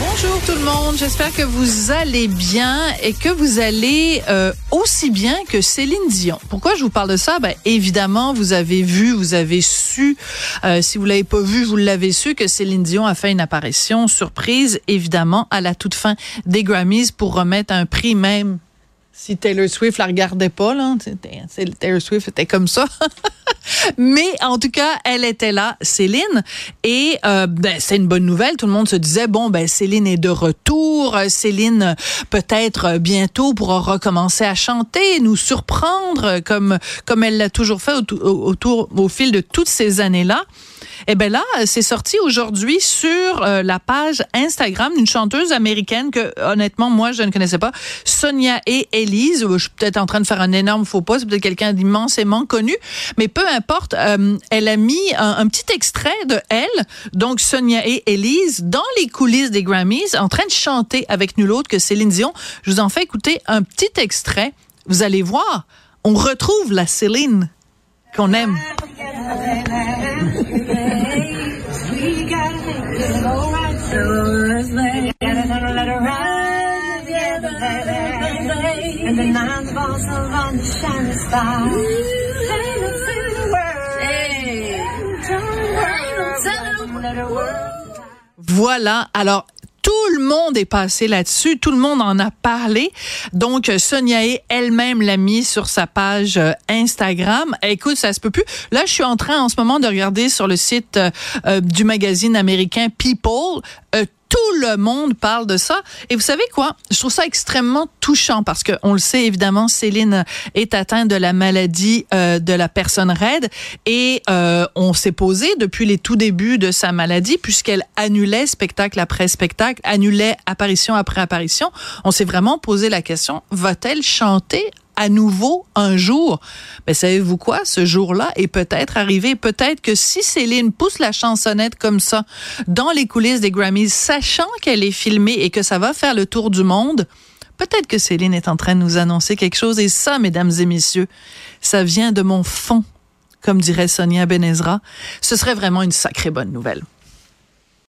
Bonjour tout le monde, j'espère que vous allez bien et que vous allez euh, aussi bien que Céline Dion. Pourquoi je vous parle de ça? Ben évidemment, vous avez vu, vous avez su, euh, si vous l'avez pas vu, vous l'avez su que Céline Dion a fait une apparition surprise, évidemment, à la toute fin des Grammys pour remettre un prix même si Taylor Swift la regardait pas, là, Taylor Swift était comme ça. Mais en tout cas, elle était là, Céline, et euh, ben, c'est une bonne nouvelle. Tout le monde se disait bon, ben Céline est de retour. Céline peut-être bientôt pourra recommencer à chanter, nous surprendre comme comme elle l'a toujours fait au fil de toutes ces années-là. Eh ben là, c'est sorti aujourd'hui sur euh, la page Instagram d'une chanteuse américaine que honnêtement moi je ne connaissais pas, Sonia et Elise. Je suis peut-être en train de faire un énorme faux pas, c'est peut-être quelqu'un d'immensément connu, mais peu importe. Euh, elle a mis un, petit extrait de elle, donc Sonia et Elise, dans les coulisses des Grammys, en train de chanter avec nul autre que Céline Dion. Je vous en fais écouter un petit extrait. Vous allez voir, on retrouve la Céline qu'on aime. Voilà. Alors, tout le monde est passé là-dessus, tout le monde en a parlé. Donc Sonia elle-même l'a mis sur sa page euh, Instagram. Écoute, ça se peut plus. Là, je suis en train en ce moment de regarder sur le site euh, euh, du magazine américain People tout le monde parle de ça. Et vous savez quoi? Je trouve ça extrêmement touchant parce que on le sait évidemment, Céline est atteinte de la maladie euh, de la personne raide et euh, on s'est posé depuis les tout débuts de sa maladie puisqu'elle annulait spectacle après spectacle, annulait apparition après apparition. On s'est vraiment posé la question va-t-elle chanter à nouveau un jour. Mais savez-vous quoi? Ce jour-là est peut-être arrivé. Peut-être que si Céline pousse la chansonnette comme ça dans les coulisses des Grammys, sachant qu'elle est filmée et que ça va faire le tour du monde, peut-être que Céline est en train de nous annoncer quelque chose. Et ça, mesdames et messieurs, ça vient de mon fond, comme dirait Sonia Benezra. Ce serait vraiment une sacrée bonne nouvelle.